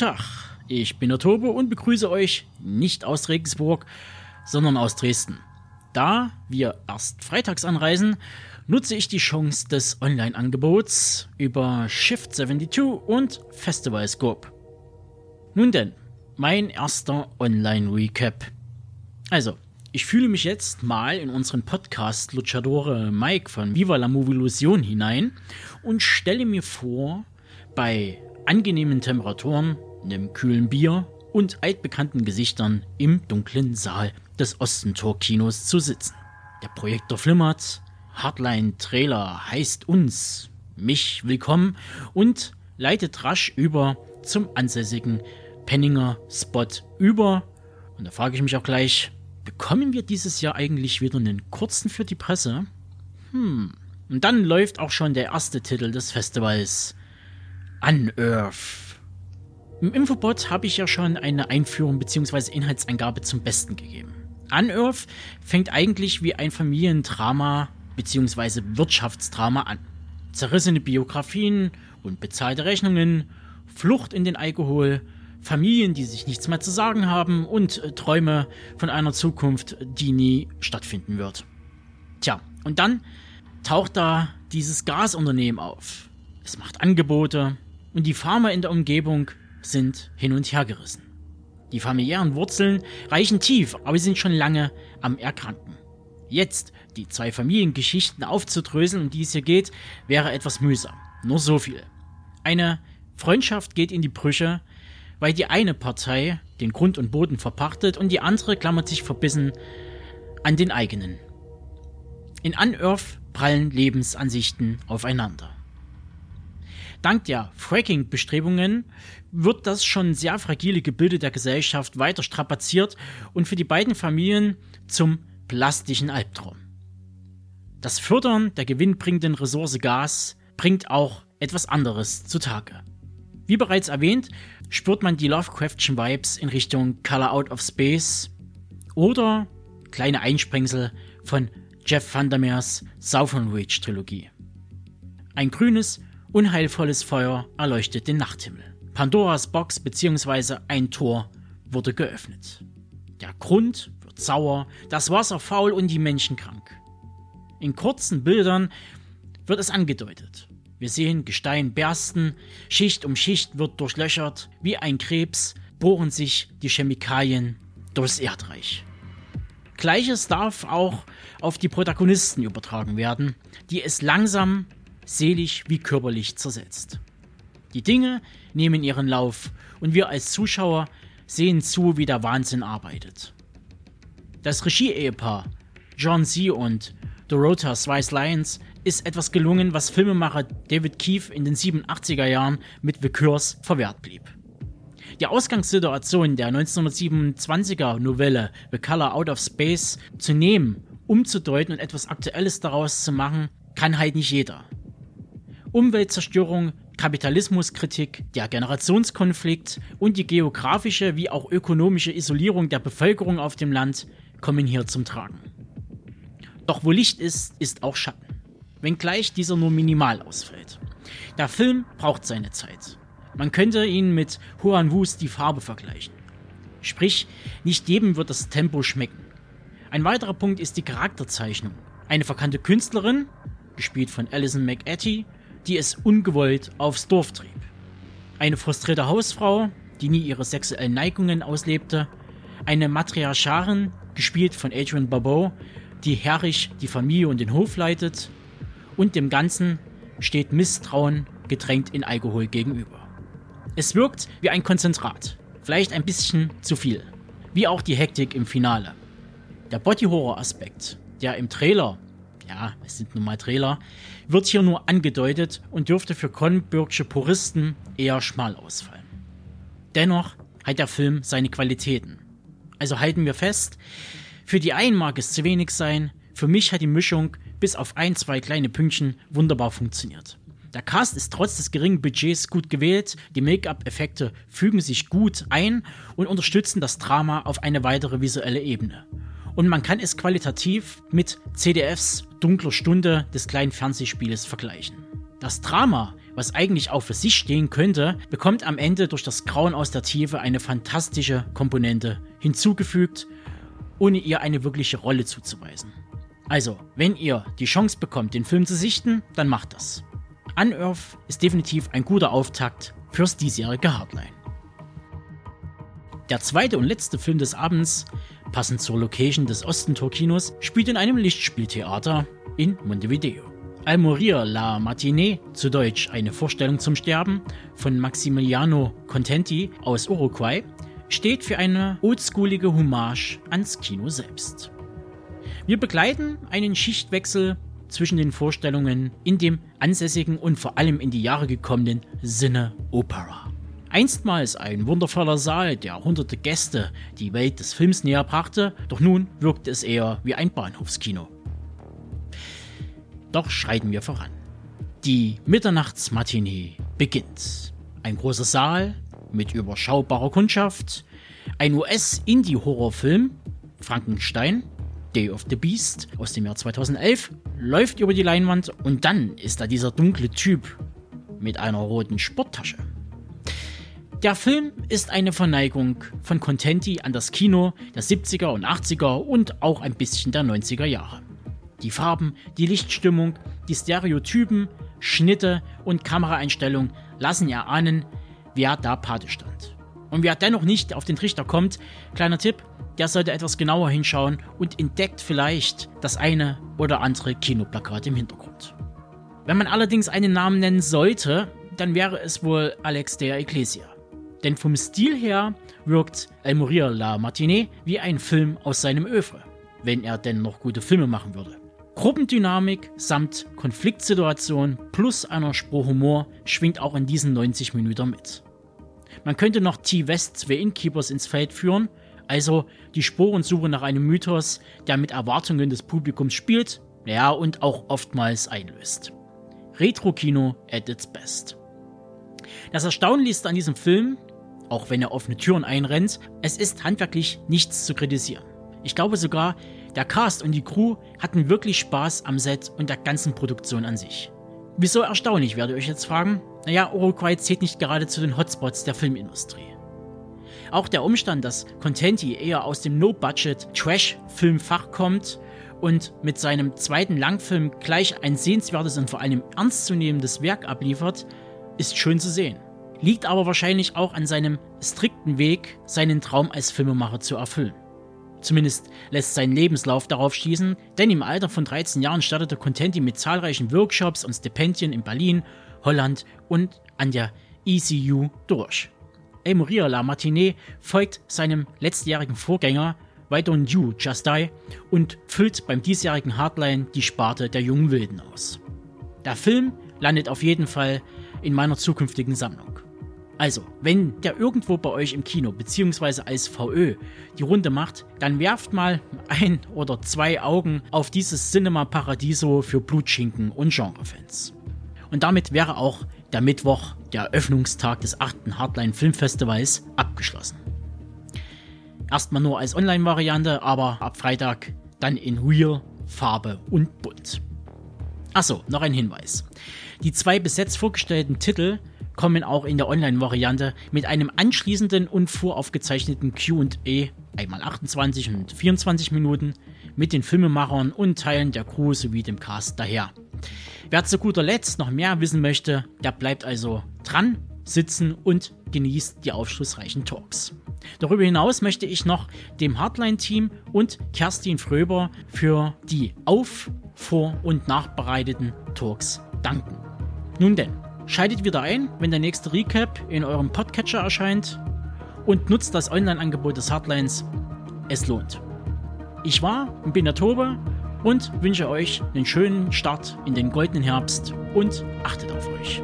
Tag, ich bin der Tobe und begrüße euch nicht aus Regensburg, sondern aus Dresden. Da wir erst freitags anreisen, nutze ich die Chance des Online-Angebots über Shift 72 und Festival Scope. Nun denn, mein erster Online-Recap. Also, ich fühle mich jetzt mal in unseren Podcast Luchadore Mike von Viva la Movilusion hinein und stelle mir vor, bei angenehmen Temperaturen, einem kühlen Bier und altbekannten Gesichtern im dunklen Saal des Ostentor-Kinos zu sitzen. Der Projektor flimmert, Hardline-Trailer heißt uns, mich willkommen und leitet rasch über zum ansässigen Penninger Spot über. Und da frage ich mich auch gleich, bekommen wir dieses Jahr eigentlich wieder einen kurzen für die Presse? Hm. Und dann läuft auch schon der erste Titel des Festivals. Unearth. Im Infobot habe ich ja schon eine Einführung bzw. Inhaltsangabe zum Besten gegeben. Unearth fängt eigentlich wie ein Familiendrama bzw. Wirtschaftsdrama an. Zerrissene Biografien und bezahlte Rechnungen, Flucht in den Alkohol, Familien, die sich nichts mehr zu sagen haben und äh, Träume von einer Zukunft, die nie stattfinden wird. Tja, und dann taucht da dieses Gasunternehmen auf. Es macht Angebote und die Farmer in der Umgebung sind hin und her gerissen. Die familiären Wurzeln reichen tief, aber sie sind schon lange am Erkranken. Jetzt die zwei Familiengeschichten aufzudröseln, um die es hier geht, wäre etwas mühsam. Nur so viel. Eine Freundschaft geht in die Brüche, weil die eine Partei den Grund und Boden verpachtet und die andere klammert sich verbissen an den eigenen. In Unearth prallen Lebensansichten aufeinander. Dank der Fracking-Bestrebungen wird das schon sehr fragile Gebilde der Gesellschaft weiter strapaziert und für die beiden Familien zum plastischen Albtraum. Das Fördern der gewinnbringenden Ressource Gas bringt auch etwas anderes zutage. Wie bereits erwähnt, spürt man die Lovecraftschen Vibes in Richtung Color Out of Space oder kleine Einsprengsel von Jeff Vandermeers Southern Reach Trilogie. Ein grünes, unheilvolles Feuer erleuchtet den Nachthimmel. Pandoras Box bzw. ein Tor wurde geöffnet. Der Grund wird sauer, das Wasser faul und die Menschen krank. In kurzen Bildern wird es angedeutet. Wir sehen Gestein bersten, Schicht um Schicht wird durchlöchert, wie ein Krebs bohren sich die Chemikalien durchs Erdreich. Gleiches darf auch auf die Protagonisten übertragen werden, die es langsam, seelisch wie körperlich zersetzt. Die Dinge nehmen ihren Lauf und wir als Zuschauer sehen zu, wie der Wahnsinn arbeitet. Das Regie-Ehepaar John C. und Dorota Swice Lyons ist etwas gelungen, was Filmemacher David Keefe in den 87er Jahren mit The Curse verwehrt blieb. Die Ausgangssituation der 1927er Novelle The Color Out of Space zu nehmen, umzudeuten und etwas Aktuelles daraus zu machen, kann halt nicht jeder. Umweltzerstörung, Kapitalismuskritik, der Generationskonflikt und die geografische wie auch ökonomische Isolierung der Bevölkerung auf dem Land kommen hier zum Tragen. Doch wo Licht ist, ist auch Schatten, wenngleich dieser nur minimal ausfällt. Der Film braucht seine Zeit. Man könnte ihn mit Huan Wus die Farbe vergleichen. Sprich, nicht jedem wird das Tempo schmecken. Ein weiterer Punkt ist die Charakterzeichnung. Eine verkannte Künstlerin, gespielt von Alison McAtee, die es ungewollt aufs Dorf trieb. Eine frustrierte Hausfrau, die nie ihre sexuellen Neigungen auslebte. Eine Matriarcharin, gespielt von Adrian Barbeau, die herrisch die Familie und den Hof leitet. Und dem Ganzen steht Misstrauen gedrängt in Alkohol gegenüber. Es wirkt wie ein Konzentrat, vielleicht ein bisschen zu viel, wie auch die Hektik im Finale. Der Body-Horror-Aspekt, der im Trailer ja, es sind nun mal Trailer, wird hier nur angedeutet und dürfte für Conbürgsche Puristen eher schmal ausfallen. Dennoch hat der Film seine Qualitäten. Also halten wir fest, für die einen mag es zu wenig sein, für mich hat die Mischung bis auf ein, zwei kleine Pünktchen wunderbar funktioniert. Der Cast ist trotz des geringen Budgets gut gewählt, die Make-up-Effekte fügen sich gut ein und unterstützen das Drama auf eine weitere visuelle Ebene und man kann es qualitativ mit CDFs Dunkler Stunde des kleinen Fernsehspieles vergleichen. Das Drama was eigentlich auch für sich stehen könnte, bekommt am Ende durch das Grauen aus der Tiefe eine fantastische Komponente hinzugefügt, ohne ihr eine wirkliche Rolle zuzuweisen. Also, wenn ihr die Chance bekommt, den Film zu sichten, dann macht das. Unearth ist definitiv ein guter Auftakt fürs diesjährige Hardline. Der zweite und letzte Film des Abends, passend zur Location des Ostentor-Kinos, spielt in einem Lichtspieltheater in Montevideo. Al Morir la Matinée, zu Deutsch eine Vorstellung zum Sterben, von Maximiliano Contenti aus Uruguay, steht für eine oldschoolige Hommage ans Kino selbst. Wir begleiten einen Schichtwechsel zwischen den Vorstellungen in dem ansässigen und vor allem in die Jahre gekommenen Sinne Opera. Einstmals ein wundervoller Saal, der hunderte Gäste die Welt des Films näher brachte, doch nun wirkt es eher wie ein Bahnhofskino. Doch schreiten wir voran. Die Mitternachtsmatinee beginnt. Ein großer Saal mit überschaubarer Kundschaft, ein US-Indie-Horrorfilm, Frankenstein, Day of the Beast aus dem Jahr 2011, läuft über die Leinwand und dann ist da dieser dunkle Typ mit einer roten Sporttasche. Der Film ist eine Verneigung von Contenti an das Kino der 70er und 80er und auch ein bisschen der 90er Jahre. Die Farben, die Lichtstimmung, die Stereotypen, Schnitte und Kameraeinstellung lassen erahnen, wer da Pate stand. Und wer dennoch nicht auf den Trichter kommt, kleiner Tipp, der sollte etwas genauer hinschauen und entdeckt vielleicht das eine oder andere Kinoplakat im Hintergrund. Wenn man allerdings einen Namen nennen sollte, dann wäre es wohl Alex de Ecclesia. Denn vom Stil her wirkt El Morir la Matinée wie ein Film aus seinem Övre, wenn er denn noch gute Filme machen würde. Gruppendynamik samt Konfliktsituation plus einer Spur Humor schwingt auch in diesen 90 Minuten mit. Man könnte noch T-West The Innkeepers ins Feld führen, also die Spurensuche nach einem Mythos, der mit Erwartungen des Publikums spielt, ja und auch oftmals einlöst. Retro-Kino at its best. Das Erstaunlichste an diesem Film auch wenn er offene Türen einrennt, es ist handwerklich nichts zu kritisieren. Ich glaube sogar, der Cast und die Crew hatten wirklich Spaß am Set und der ganzen Produktion an sich. Wieso erstaunlich, werdet ihr euch jetzt fragen? Naja, Uruguay zählt nicht gerade zu den Hotspots der Filmindustrie. Auch der Umstand, dass Contenti eher aus dem No-Budget-Trash-Filmfach kommt und mit seinem zweiten Langfilm gleich ein sehenswertes und vor allem ernstzunehmendes Werk abliefert, ist schön zu sehen liegt aber wahrscheinlich auch an seinem strikten Weg, seinen Traum als Filmemacher zu erfüllen. Zumindest lässt sein Lebenslauf darauf schließen, denn im Alter von 13 Jahren startete Contenti mit zahlreichen Workshops und Stipendien in Berlin, Holland und an der ECU durch. El Morir la Matinée folgt seinem letztjährigen Vorgänger Why Don't You Just Die und füllt beim diesjährigen Hardline die Sparte der jungen Wilden aus. Der Film landet auf jeden Fall in meiner zukünftigen Sammlung. Also, wenn der irgendwo bei euch im Kino bzw. als VÖ die Runde macht, dann werft mal ein oder zwei Augen auf dieses Cinema Paradiso für Blutschinken und Genrefans. Und damit wäre auch der Mittwoch, der Eröffnungstag des 8. Hardline Filmfestivals, abgeschlossen. Erstmal nur als Online-Variante, aber ab Freitag dann in Real, Farbe und Bunt. Achso, noch ein Hinweis. Die zwei bis jetzt vorgestellten Titel kommen auch in der Online-Variante mit einem anschließenden und voraufgezeichneten QA, einmal 28 und 24 Minuten, mit den Filmemachern und Teilen der Crew sowie dem Cast daher. Wer zu guter Letzt noch mehr wissen möchte, der bleibt also dran, sitzen und genießt die aufschlussreichen Talks. Darüber hinaus möchte ich noch dem Hardline-Team und Kerstin Fröber für die auf-, vor- und nachbereiteten Talks danken. Nun denn, Schaltet wieder ein, wenn der nächste Recap in eurem Podcatcher erscheint und nutzt das Online-Angebot des Hardlines. Es lohnt. Ich war und bin der Tobe und wünsche euch einen schönen Start in den goldenen Herbst und achtet auf euch.